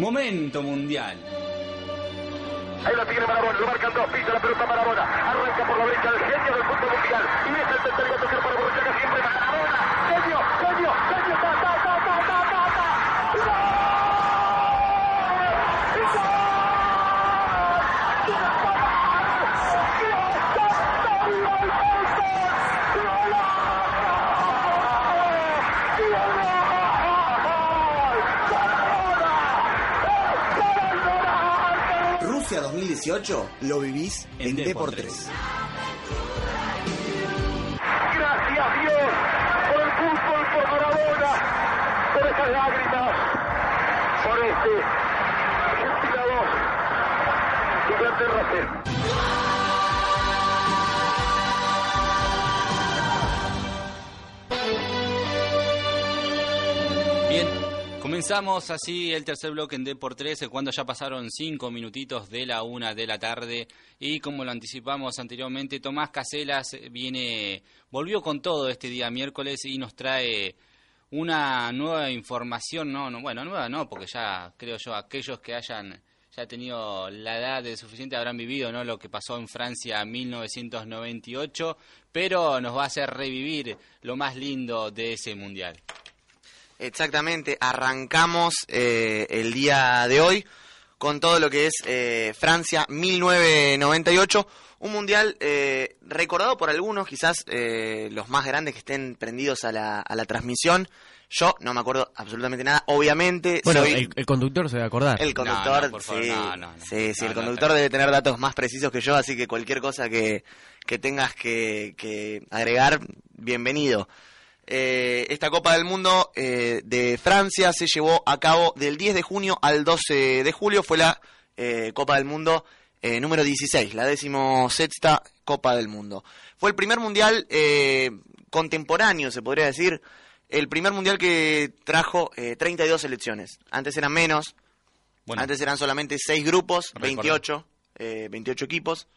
Momento mundial. Ahí la tiene Marabona, lo marcan dos, pisa la pelota Marabona, arranca por la derecha el genio del fútbol mundial y es el tercero a tocar para Borruchaga siempre Marabona, genio, genio, genio, ta, ta, ta, ta, ta, ta, ta. ¡Y Rusia 2018 lo vivís en, En D D por por 3. Gracias Dios por el fútbol, por Maradona, por esas lágrimas, por este Argentina 2, Inglaterra 0. Comenzamos así el tercer bloque en D por 13 cuando ya pasaron cinco minutitos de la una de la tarde y como lo anticipamos anteriormente, Tomás Caselas viene, volvió con todo este día miércoles y nos trae una nueva información, no, no, bueno, nueva no, porque ya creo yo aquellos que hayan ya tenido la edad de suficiente habrán vivido, ¿no? Lo que pasó en Francia en 1998, pero nos va a hacer revivir lo más lindo de ese mundial. Exactamente, arrancamos eh, el día de hoy con todo lo que es eh, Francia 1998, un mundial eh, recordado por algunos, quizás eh, los más grandes que estén prendidos a la, a la transmisión. Yo no me acuerdo absolutamente nada, obviamente. Bueno, soy el, el conductor se va a acordar. el conductor, No, no, por favor, sí, no, sí, sí, el conductor debe tener datos más precisos que yo, así que cualquier cosa que, que tengas que, que agregar, bienvenido. Eh, esta Copa del Mundo eh, de Francia se llevó a cabo del 10 de junio al 12 de julio, fue la eh, Copa del Mundo eh, número 16, la decimosexta Copa del Mundo. Fue el primer mundial eh, contemporáneo, se podría decir, el primer mundial que trajo eh, 32 selecciones. Antes eran menos, Bueno, antes eran solamente 6 grupos, Recuerdo. 28, eh, 28 equipos,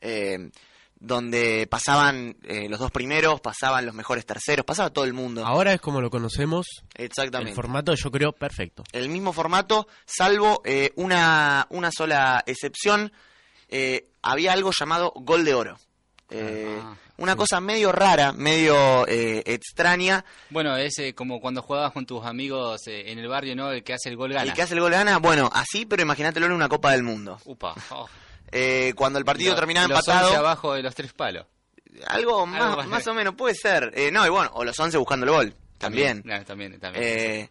eh, donde pasaban eh, los dos primeros, pasaban los mejores terceros, pasaba todo el mundo. Ahora es como lo conocemos. Exactamente. El formato yo creo perfecto. el mismo formato, salvo eh, una, una sola excepción. eh, había algo llamado gol de oro. Eh, Ah, una cosa medio rara, medio eh, extraña. Bueno, es eh, como cuando jugabas con tus amigos eh, en el barrio, ¿no? El que hace el gol gana. El que hace el gol gana, bueno, así, pero imagínatelo en una Copa del Mundo. Upa. oh. Eh, cuando el partido Lo- terminaba los empatado, 11 abajo de los tres palos. algo, más, más- más o menos puede ser. Eh, no, y bueno, o los 11 buscando el gol, también. También, también. también. Eh,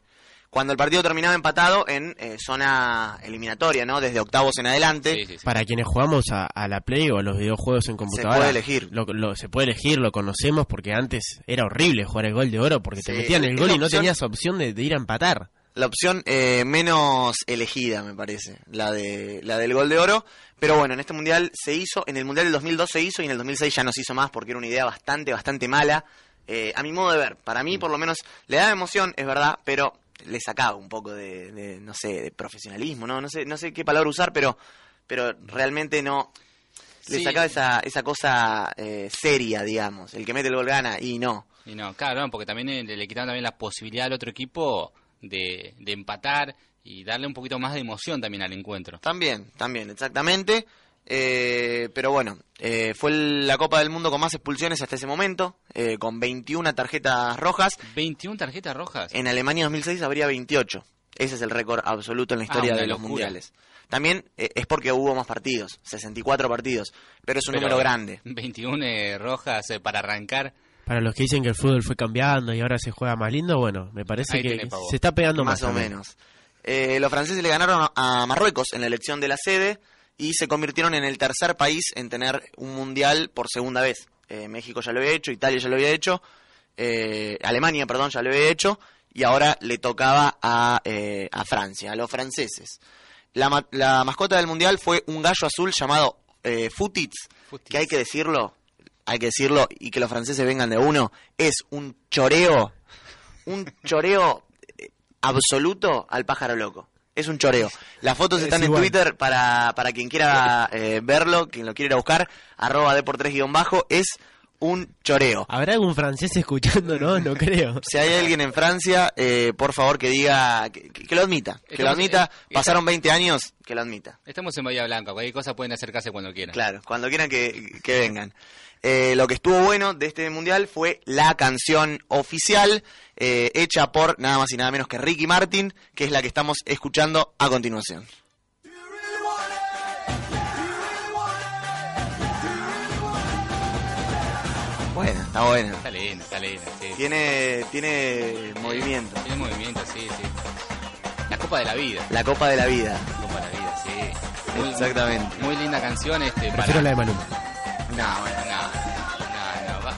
cuando el partido terminaba empatado en eh, zona eliminatoria, ¿no? Desde octavos en adelante. Sí, sí, sí. Para quienes jugamos a, a la Play o a los videojuegos en computadora. puede elegir. Lo, lo- se puede elegir, lo conocemos porque antes era horrible jugar el gol de oro porque te metían el gol y no tenías opción de, de ir a empatar. La opción eh, menos elegida, me parece, la de la del gol de oro. Pero bueno, en este mundial se hizo, en el mundial del 2002 se hizo y en el 2006 ya no se hizo más porque era una idea bastante, bastante mala. Eh, a mi modo de ver, para mí por lo menos le daba emoción, es verdad, pero le sacaba un poco de, de, no sé, de profesionalismo, no, no sé, no sé qué palabra usar, pero, pero realmente no le Sí. sacaba esa, esa cosa eh, seria, digamos. El que mete el gol gana y no. Y no, claro, no, porque también eh, le, le quitaron también la posibilidad al otro equipo de, de empatar y darle un poquito más de emoción también al encuentro. También, también, exactamente. Eh, pero bueno, eh, fue la Copa del Mundo con más expulsiones hasta ese momento, eh, con 21 tarjetas rojas. 21 tarjetas rojas. En Alemania 2006 habría 28. Ese es el récord absoluto en la historia Ah, una de los locura. mundiales. También eh, es porque hubo más partidos, 64 partidos, pero es un Pero número grande. 21 eh, rojas eh, para arrancar. Para los que dicen que el fútbol fue cambiando y ahora se juega más lindo, bueno, me parece Ahí que se está pegando más, más o también. menos. Eh, los franceses le ganaron a Marruecos en la elección de la sede y se convirtieron en el tercer país en tener un mundial por segunda vez. Eh, México ya lo había hecho, Italia ya lo había hecho, eh, Alemania, perdón, ya lo había hecho y ahora le tocaba a, eh, a Francia, a los franceses. La, ma- la mascota del mundial fue un gallo azul llamado eh, Futitz, Futitz. que hay que decirlo, hay que decirlo y que los franceses vengan de uno, es un choreo, un choreo eh, absoluto al pájaro loco. Es un choreo. Las fotos Es están en Twitter para, para quien quiera eh, verlo, quien lo quiera ir a buscar, arroba de por tres guion bajo. Es un choreo. ¿Habrá algún francés escuchando? No, no creo. Si hay alguien en Francia, eh, por favor que diga, que, que lo admita, que lo admita. eh, Pasaron 20 años, que lo admita. Estamos en Bahía Blanca, cualquier cosa pueden acercarse cuando quieran. Claro, cuando quieran que, que vengan. Eh, lo que estuvo bueno de este mundial fue la canción oficial eh, hecha por nada más y nada menos que Ricky Martin, que es la que estamos escuchando a continuación. Está buena. Está linda, está linda, sí. Tiene, tiene movimiento. Tiene movimiento, sí, sí. La Copa de la Vida. La Copa de la Vida. La Copa de la Vida, sí. Muy- Exactamente. Muy linda canción, este, Prefiero para... la de Maluma. No, bueno, no, no, no, va-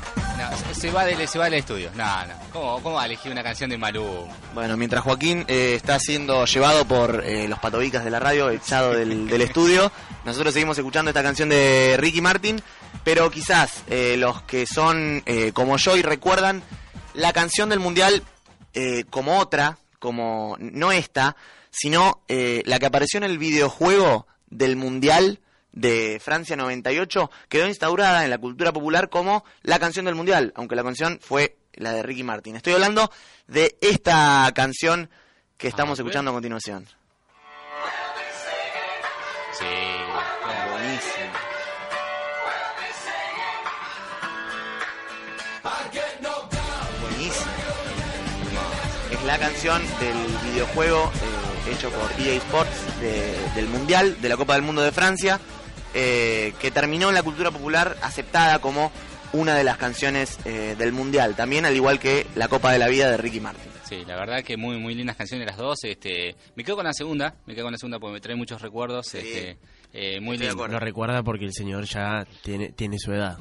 no, se- va del, se va del estudio. No, no. ¿Cómo, cómo va a elegir una canción de Maluma? Bueno, mientras Joaquín eh, está siendo llevado por eh, los patobicas de la radio, echado del, del estudio, nosotros seguimos escuchando esta canción de Ricky Martin, pero quizás eh, los que son eh, como yo y recuerdan la canción del Mundial eh, como otra, como no esta, sino la que apareció en el videojuego del Mundial de Francia 98 quedó instaurada en la cultura popular como la canción del Mundial, aunque la canción fue la de Ricky Martin. Estoy hablando de esta canción que estamos A escuchando a continuación. Sí. Buenísimo. La canción del videojuego eh, hecho por EA Sports de- del Mundial, de la Copa del Mundo de Francia, eh, que terminó en la cultura popular aceptada como una de las canciones eh, del Mundial, también al igual que la Copa de la Vida de Ricky Martin. Sí, la verdad que muy muy lindas canciones las dos. Este, me quedo con la segunda, me quedo con la segunda porque me trae muchos recuerdos. Sí. Este, eh, muy lindo. Lo recuerda porque el señor ya tiene, tiene su edad.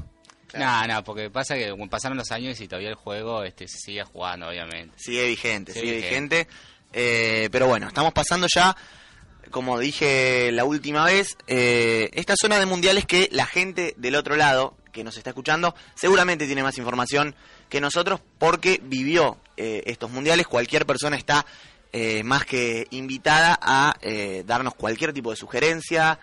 No, no, porque pasa que pasaron los años y todavía el juego este, se sigue jugando, obviamente. Sigue vigente, Sigue sigue vigente. Eh, pero bueno, estamos pasando ya, como dije la última vez, eh, esta zona de mundiales que la gente del otro lado, que nos está escuchando, seguramente tiene más información que nosotros porque vivió eh, estos mundiales. Cualquier persona está eh, más que invitada a darnos cualquier tipo de sugerencia,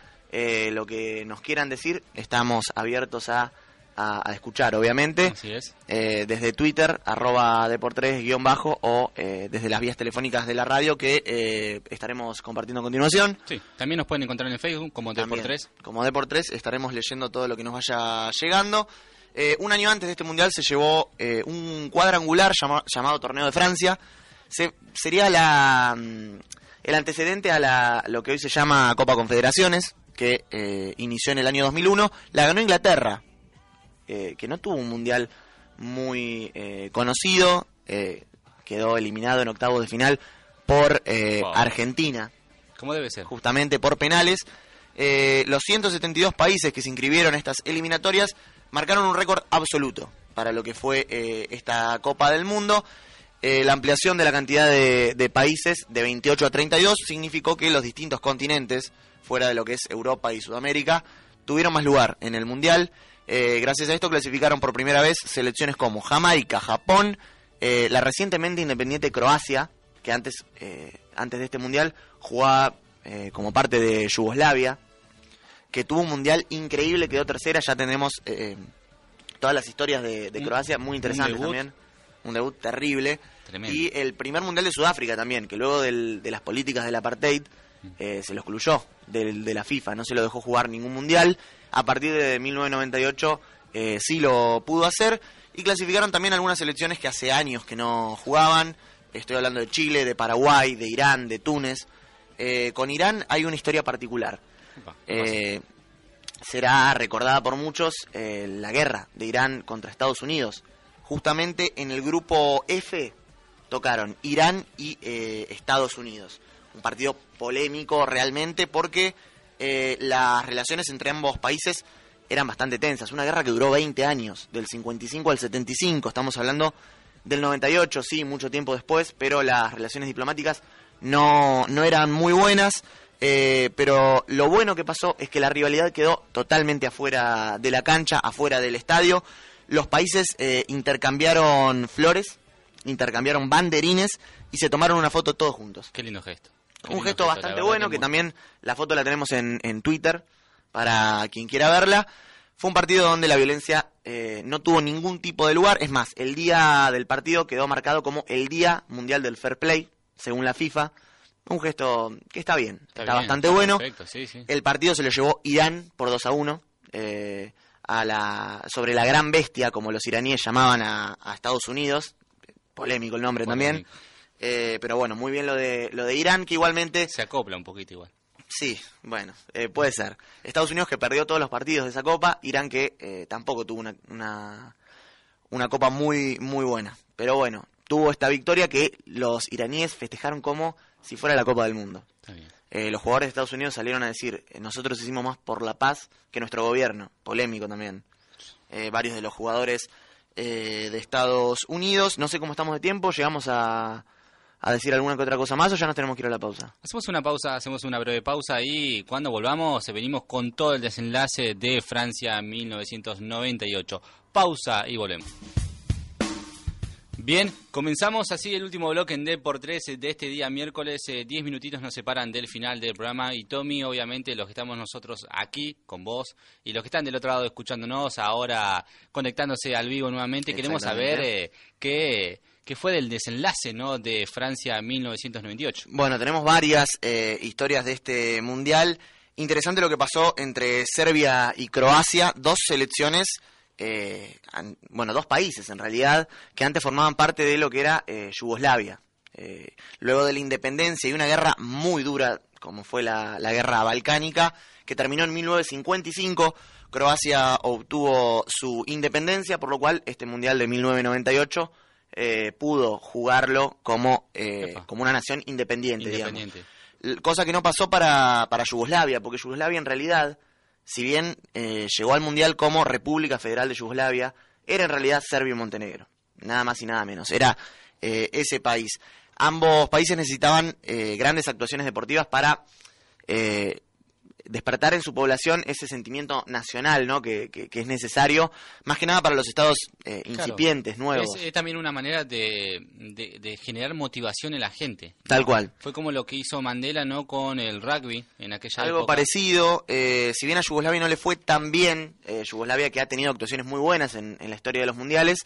lo que nos quieran decir, estamos abiertos a, a- a escuchar, obviamente Así es. eh, desde Twitter, arroba deportres guion bajo, o eh, desde las vías telefónicas de la radio que eh, estaremos compartiendo a continuación. Sí, también nos pueden encontrar en Facebook como T3. Como Deport3 estaremos leyendo todo lo que nos vaya llegando. Eh, un año antes de este mundial se llevó eh, un cuadrangular llama- llamado Torneo de Francia. Se- sería la, mm, el antecedente a la, lo que hoy se llama Copa Confederaciones, que eh, inició en el año 2001. La ganó Inglaterra, eh, que no tuvo un mundial muy eh, conocido. eh, quedó eliminado en octavos de final por eh, Wow. Argentina ¿Cómo debe ser? justamente por penales. Eh, los 172 países que se inscribieron en estas eliminatorias marcaron un récord absoluto para lo que fue esta Copa del Mundo. Eh, la ampliación de la cantidad de, de países de 28 a 32 significó que los distintos continentes, fuera de lo que es Europa y Sudamérica, tuvieron más lugar en el Mundial. Eh, gracias a esto clasificaron por primera vez selecciones como Jamaica, Japón, eh, la recientemente independiente Croacia, que antes, eh, antes de este mundial jugaba eh, como parte de Yugoslavia, que tuvo un mundial increíble, quedó tercera, ya tenemos eh, todas las historias de, de Croacia muy interesantes también. Un debut terrible. Tremendo. Y el primer mundial de Sudáfrica también, que luego del- de las políticas del apartheid eh, se lo excluyó del- de la FIFA, no se lo dejó jugar ningún mundial. A partir de 1998 eh, sí lo pudo hacer y clasificaron también algunas selecciones que hace años que no jugaban. Estoy hablando de Chile, de Paraguay, de Irán, de Túnez. Eh, con Irán hay una historia particular. Eh, será recordada por muchos eh, la guerra de Irán contra Estados Unidos. Justamente en el grupo F tocaron Irán y Estados Unidos. Un partido polémico realmente porque eh, las relaciones entre ambos países eran bastante tensas. Una guerra que duró 20 años, del 55 al 75. Estamos hablando del 98, sí, mucho tiempo después, pero las relaciones diplomáticas no, no eran muy buenas. eh, pero lo bueno que pasó es que la rivalidad quedó totalmente afuera de la cancha, afuera del estadio. Los países eh, intercambiaron flores, intercambiaron banderines y se tomaron una foto todos juntos. Qué lindo gesto. Un gesto bastante bueno, que también la foto la tenemos en, en Twitter para quien quiera verla. Fue un partido donde la violencia eh, no tuvo ningún tipo de lugar. Es más, el día del partido quedó marcado como el Día Mundial del Fair Play, según la FIFA. Un gesto que está bien, está, bien, bastante está bueno. perfecto, sí, sí. El partido se lo llevó Irán por 2 a 1 eh, a la, sobre la gran bestia, como los iraníes llamaban a, a Estados Unidos. Polémico el nombre Polémico. también. Eh, pero bueno, muy bien lo de, lo de Irán, que igualmente Se acopla un poquito igual. Sí, bueno, eh, puede ser. Estados Unidos que perdió todos los partidos de esa copa, Irán que eh, tampoco tuvo una, una, una copa muy, muy buena. Pero bueno, tuvo esta victoria que los iraníes festejaron como si fuera la Copa del Mundo. Está bien. Eh, los jugadores de Estados Unidos salieron a decir, eh, nosotros hicimos más por la paz que nuestro gobierno. Polémico también. Eh, varios de los jugadores eh, de Estados Unidos. No sé cómo estamos de tiempo, llegamos a, a decir alguna que otra cosa más o ya nos tenemos que ir a la pausa. Hacemos una pausa, hacemos una breve pausa y cuando volvamos venimos con todo el desenlace de Francia 1998. Pausa y volvemos. Bien, comenzamos así el último bloque en D por 3 de este día miércoles. Eh, Diez minutitos nos separan del final del programa y Tommy, obviamente, los que estamos nosotros aquí con vos y los que están del otro lado escuchándonos, ahora conectándose al vivo nuevamente, queremos saber eh, qué, qué fue del desenlace ¿no? de Francia 1998. Bueno, tenemos varias eh, historias de este mundial. Interesante lo que pasó entre Serbia y Croacia, dos selecciones, eh, bueno, dos países en realidad, que antes formaban parte de lo que era eh, Yugoslavia. Eh, luego de la independencia y una guerra muy dura, como fue la, la guerra balcánica, que terminó en 1955, Croacia obtuvo su independencia, por lo cual este mundial de 1998 eh, pudo jugarlo como, eh, como una nación independiente. Independiente. Cosa que no pasó para, para Yugoslavia, porque Yugoslavia en realidad, si bien eh, llegó al Mundial como República Federal de Yugoslavia, era en realidad Serbia y Montenegro. Nada más y nada menos. Era ese país. Ambos países necesitaban grandes actuaciones deportivas para despertar en su población ese sentimiento nacional ¿no? que, que- que es necesario, más que nada para los estados eh, Claro. incipientes, nuevos. Es, también una manera de, de- de generar motivación en la gente. Tal cual. Fue como lo que hizo Mandela no con el rugby en aquella Algo época. parecido, eh, si bien a Yugoslavia no le fue tan bien, eh, Yugoslavia que ha tenido actuaciones muy buenas en, en la historia de los mundiales,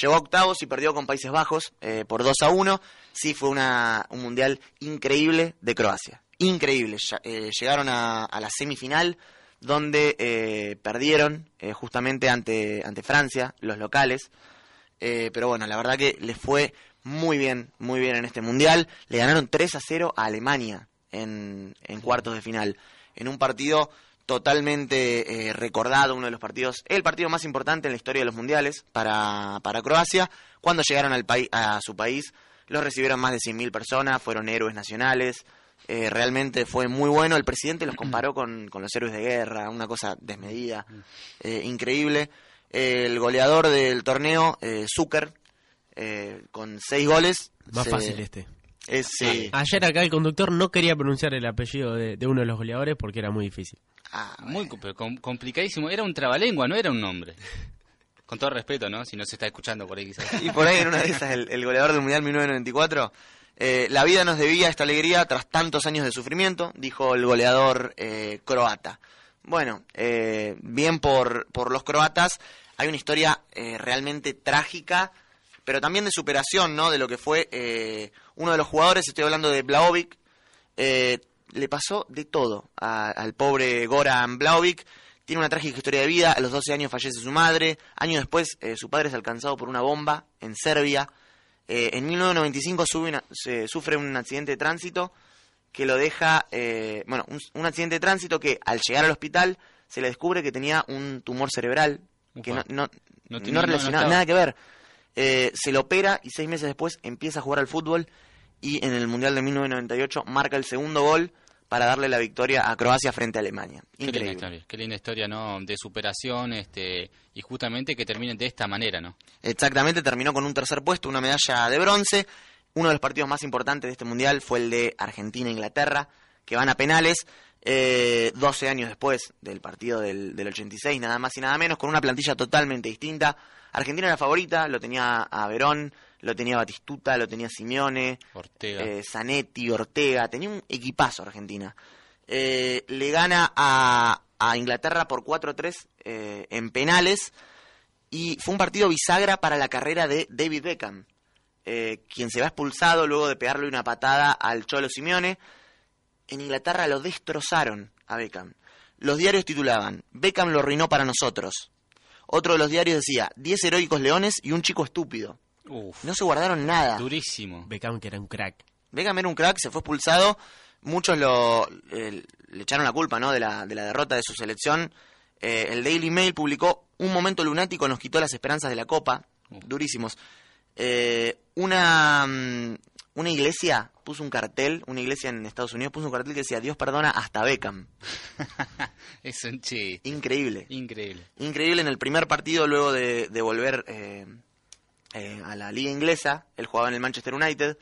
llegó a octavos y perdió con Países Bajos eh, por 2 a 1. Sí fue una, un mundial increíble de Croacia. Increíble. Eh, llegaron a, a la semifinal donde eh, perdieron eh, justamente ante, ante Francia, los locales. Eh, pero bueno, la verdad que les fue muy bien, muy bien en este mundial. Le ganaron 3 a 0 a Alemania en, en cuartos de final. En un partido totalmente eh, recordado, uno de los partidos, el partido más importante en la historia de los mundiales para, para Croacia. Cuando llegaron al país, a su país, los recibieron más de 100.000 personas, fueron héroes nacionales. Eh, realmente fue muy bueno. El presidente los comparó con, con los héroes de guerra, una cosa desmedida, eh, increíble. El goleador del torneo, eh, Zucker, eh, con seis goles. Más se- fácil este. es, sí. Ayer acá el conductor no quería pronunciar el apellido de, de uno de los goleadores porque era muy difícil. Ah, Muy com- complicadísimo. Era un trabalengua, no era un nombre. Con todo respeto, ¿no? Si no se está escuchando por ahí quizás. Y por ahí en una de esas, el, el goleador del Mundial 1994. Eh, la vida nos debía esta alegría tras tantos años de sufrimiento, dijo el goleador eh, croata. Bueno, eh, bien por, por los croatas. Hay una historia eh, realmente trágica, pero también de superación, ¿no? De lo que fue eh, uno de los jugadores, estoy hablando de Blaovic, le pasó de todo al pobre Goran Blaovic. Tiene una trágica historia de vida. A los 12 años fallece su madre. Años después, su padre es alcanzado por una bomba en Serbia. Eh, en 1995 sube una- se sufre un accidente de tránsito que lo deja, eh, bueno, un, un accidente de tránsito que al llegar al hospital se le descubre que tenía un tumor cerebral que no, no, No tenía- nada que ver. Eh, se lo opera y seis meses después empieza a jugar al fútbol y en el Mundial de 1998 marca el segundo gol para darle la victoria a Croacia frente a Alemania. Qué linda Increíble. historia, qué linda historia, ¿no? De superación, este, y justamente que termine de esta manera, ¿no? Exactamente, terminó con un tercer puesto, una medalla de bronce. Uno de los partidos más importantes de este mundial fue el de Argentina-Inglaterra, que van a penales. Eh, 12 años después del partido del, del 86, nada más y nada menos, con una plantilla totalmente distinta. Argentina era favorita, lo tenía a Verón, lo tenía Batistuta, lo tenía Simeone, Ortega. eh, Zanetti, Ortega, tenía un equipazo Argentina. Eh, le gana a, a Inglaterra por 4-3 eh, en penales Y fue un partido bisagra para la carrera de David Beckham, quien se va expulsado luego de pegarle una patada al Cholo Simeone. En Inglaterra lo destrozaron a Beckham. Los diarios titulaban, Beckham lo arruinó para nosotros. Otro de los diarios decía, 10 heroicos leones y un chico estúpido. Uf, No se guardaron nada. durísimo. Beckham que era un crack. Beckham era un crack, se fue expulsado. Muchos lo, eh, le echaron la culpa ¿no? de, la, de la derrota de su selección. Eh, el Daily Mail publicó Un momento lunático nos quitó las esperanzas de la Copa. Durísimos. Eh, una, mm, una iglesia puso un cartel, una iglesia en Estados Unidos puso un cartel que decía Dios perdona hasta Beckham. es un chiste. Increíble. Increíble. Increíble en el primer partido luego de, de volver eh, eh, a la liga inglesa, él jugaba en el Manchester United,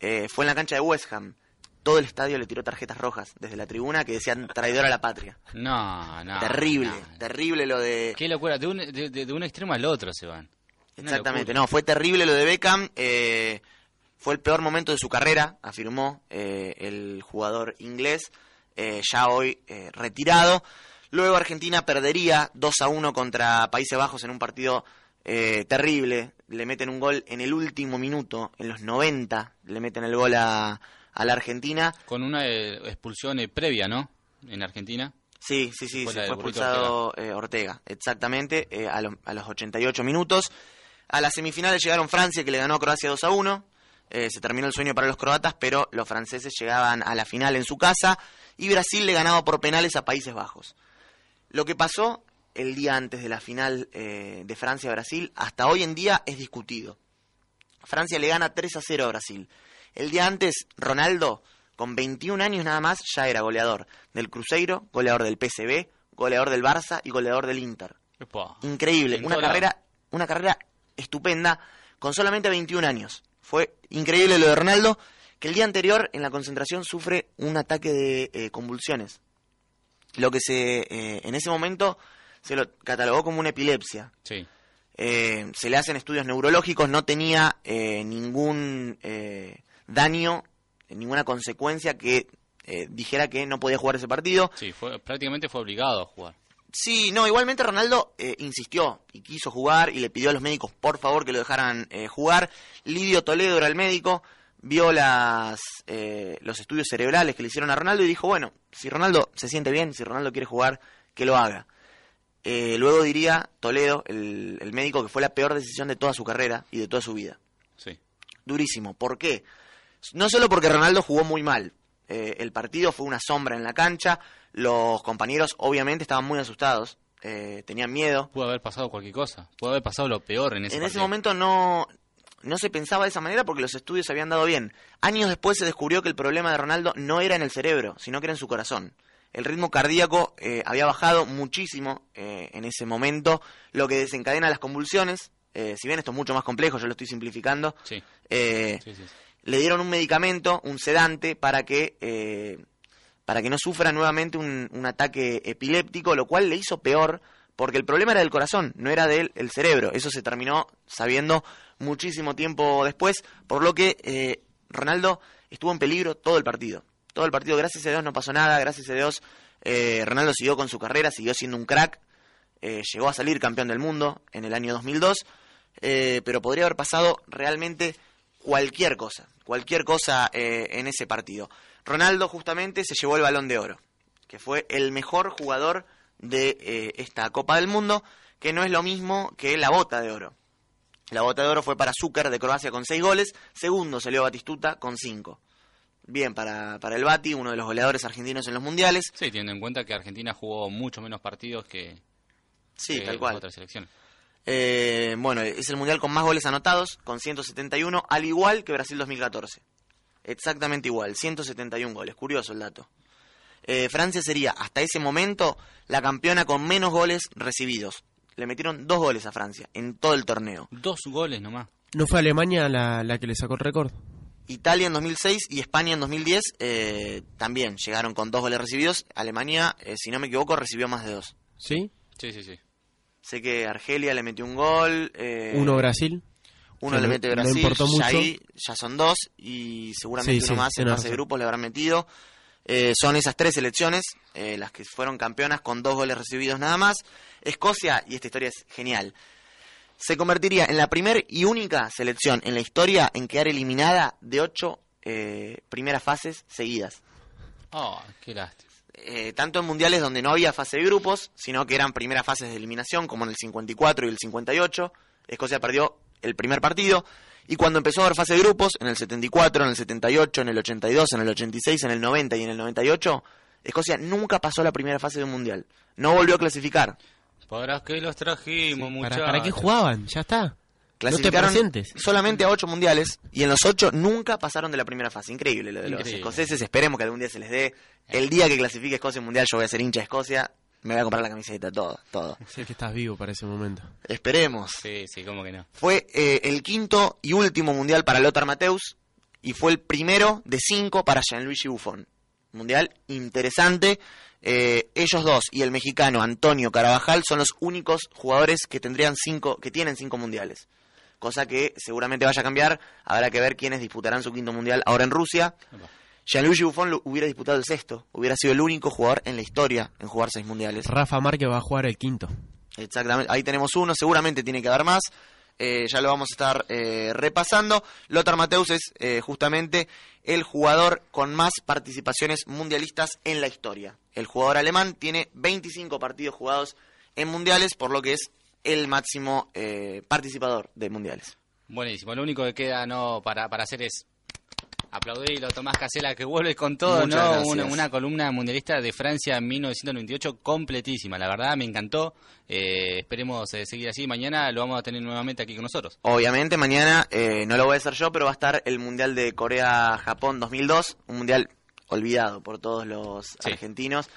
eh, fue en la cancha de West Ham. Todo el estadio le tiró tarjetas rojas desde la tribuna que decían traidor a la patria. No, no. terrible, no. terrible lo de... Qué locura. De un, de, un extremo al otro se van. Exactamente, no, fue terrible lo de Beckham. eh, fue el peor momento de su carrera, afirmó eh, el jugador inglés, eh, ya hoy eh, retirado. Luego Argentina perdería 2 a 1 contra Países Bajos en un partido terrible. Le meten un gol en el último minuto, en los 90, le meten el gol a, a la Argentina. Con una expulsión previa, ¿no? En Argentina. Sí, sí, sí, Fue se fue expulsado eh, Ortega. exactamente, eh, a, lo- a los 88 minutos. A las semifinales llegaron Francia, que le ganó a Croacia 2 a 1. Eh, se terminó el sueño para los croatas, pero los franceses llegaban a la final en su casa. Y Brasil le ganaba por penales a Países Bajos. Lo que pasó el día antes de la final eh, de Francia-Brasil, hasta hoy en día es discutido. Francia le gana 3 a 0 a Brasil. El día antes, Ronaldo, con 21 años nada más, ya era goleador del Cruzeiro, goleador del PSV, goleador del Barça y goleador del Inter. Epa. Increíble, una carrera, una carrera estupenda con solamente 21 años. Fue increíble lo de Ronaldo, que el día anterior en la concentración sufre un ataque de eh, convulsiones. Lo que se eh, en ese momento se lo catalogó como una epilepsia. Sí. Eh, se le hacen estudios neurológicos, no tenía eh, ningún eh, daño, ninguna consecuencia que dijera que no podía jugar ese partido. Sí, fue, prácticamente fue obligado a jugar. Sí, no, igualmente Ronaldo eh, insistió y quiso jugar y le pidió a los médicos por favor que lo dejaran eh, jugar. Lidio Toledo era el médico, vio las, eh, los estudios cerebrales que le hicieron a Ronaldo y dijo, bueno, si Ronaldo se siente bien, si Ronaldo quiere jugar, que lo haga. Eh, luego diría Toledo, el, el médico, que fue la peor decisión de toda su carrera y de toda su vida. Sí. Durísimo. ¿Por qué? No solo porque Ronaldo jugó muy mal. El partido fue una sombra en la cancha. Los compañeros obviamente estaban muy asustados. eh, tenían miedo. Pudo haber pasado cualquier cosa. Pudo haber pasado lo peor en ese en ese momento no, no se pensaba de esa manera porque los estudios se habían dado bien. Años después se descubrió que el problema de Ronaldo no era en el cerebro, sino que era en su corazón. El ritmo cardíaco eh, había bajado muchísimo eh, en ese momento, lo que desencadena las convulsiones. Eh, si bien esto es mucho más complejo, yo lo estoy simplificando. Sí, sí, sí. sí. le dieron un medicamento, un sedante, para que, para que no sufra nuevamente un, ataque epiléptico, lo cual le hizo peor, porque el problema era del corazón, no era del el cerebro. Eso se terminó sabiendo muchísimo tiempo después, por lo que eh, Ronaldo estuvo en peligro todo el partido. Todo el partido, gracias a Dios no pasó nada, gracias a Dios eh, Ronaldo siguió con su carrera, siguió siendo un crack, eh, llegó a salir campeón del mundo en el año 2002, eh, pero podría haber pasado realmente cualquier cosa, cualquier cosa en ese partido. Ronaldo justamente se llevó el balón de oro, que fue el mejor jugador de eh, esta Copa del Mundo, que no es lo mismo que la bota de oro. La bota de oro fue para Zucker de Croacia con seis goles, segundo salió Batistuta con cinco. Bien para, para el Bati, uno de los goleadores argentinos en los mundiales. Sí, teniendo en cuenta que Argentina jugó mucho menos partidos que, Sí, que tal cual. otras selecciones. Eh, bueno, es el mundial con más goles anotados, con 171, al igual que Brasil 2014. Exactamente igual, 171 goles. Curioso el dato. Eh, Francia sería, hasta ese momento, la campeona con menos goles recibidos. Le metieron dos goles a Francia en todo el torneo. Dos goles nomás. ¿No fue Alemania la, la que le sacó el récord? Italia en 2006 y España en 2010 eh, también llegaron con dos goles recibidos. Alemania, eh, si no me equivoco, recibió más de dos. ¿Sí? Sí, sí, sí. Sé que Argelia le metió un gol. eh, Uno Brasil. Uno le mete Brasil, ya ahí ya son dos y seguramente Sí, uno sí, más en fase de grupos le habrán metido. Eh, son esas tres selecciones eh, las que fueron campeonas con dos goles recibidos nada más. Escocia, y esta historia es genial. se convertiría en la primer y única selección en la historia en quedar eliminada de ocho eh, primeras fases seguidas. Oh, qué lástima. Eh, tanto en mundiales donde no había fase de grupos, sino que eran primeras fases de eliminación, como en el 54 y el 58. Escocia perdió el primer partido. Y cuando empezó a haber fase de grupos, en el 74, en el 78, en el 82, en el 86, en el 90 y en el 98, Escocia nunca pasó la primera fase de un mundial. No volvió a clasificar. ¿Para qué los trajimos, ¿Para, muchachos? ¿Para qué jugaban? Ya está. No te Clasificaron solamente a ocho mundiales y en los ocho nunca pasaron de la primera fase. Increíble lo de los escoceses. Esperemos que algún día se les dé. El día que clasifique Escocia al mundial, yo voy a ser hincha de Escocia. Me voy a comprar la camiseta, todo, todo. Sé que estás vivo para ese momento. Esperemos. Sí, sí, cómo que no. Fue eh, el quinto y último mundial para Lothar Mateus y fue el primero de cinco para Gianluigi Buffon. Mundial interesante. Eh, ellos dos y el mexicano Antonio Carabajal son los únicos jugadores que tendrían cinco, que tienen cinco mundiales. Cosa que seguramente vaya a cambiar. Habrá que ver quiénes disputarán su quinto mundial ahora en Rusia. Gianluigi Buffon lo- hubiera disputado el sexto. Hubiera sido el único jugador en la historia en jugar seis mundiales. Rafa Márquez va a jugar el quinto. Exactamente, ahí tenemos uno, seguramente tiene que haber más. Eh, ya lo vamos a estar eh, repasando. Lothar Mateus es eh, justamente el jugador con más participaciones mundialistas en la historia. El jugador alemán tiene 25 partidos jugados en mundiales, por lo que es el máximo eh, participador de mundiales. Buenísimo. Lo único que queda no para, para hacer es aplaudirlo, Tomás Casela, que vuelve con todo, Muchas ¿no? Una, una columna mundialista de Francia en 1998 completísima. La verdad, me encantó. Eh, esperemos eh, seguir así. Mañana lo vamos a tener nuevamente aquí con nosotros. Obviamente mañana eh, no lo voy a hacer yo, pero va a estar el Mundial de Corea-Japón 2002, un mundial olvidado por todos los Sí. argentinos,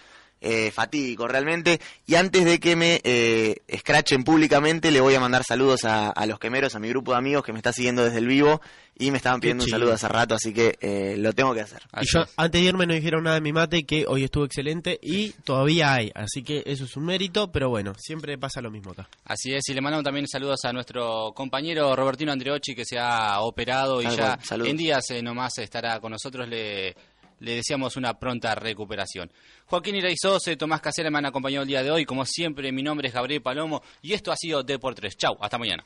eh, fatídico realmente. Y antes de que me eh, escrachen públicamente, le voy a mandar saludos a, a los quemeros, a mi grupo de amigos que me está siguiendo desde el vivo y me estaban pidiendo un saludo hace rato, así que eh, lo tengo que hacer. Y yo, antes de irme, no dijeron nada de mi mate, que hoy estuvo excelente y todavía hay. Así que eso es un mérito, pero bueno, siempre pasa lo mismo acá. Así es, y le mandamos también saludos a nuestro compañero Robertino Andreochi que se ha operado y Tal ya cual, en días eh, nomás estará con nosotros. Le, le deseamos una pronta recuperación. Joaquín Iraizoce, Tomás Casera me han acompañado el día de hoy. Como siempre, mi nombre es Gabriel Palomo y esto ha sido D por Chau, hasta mañana.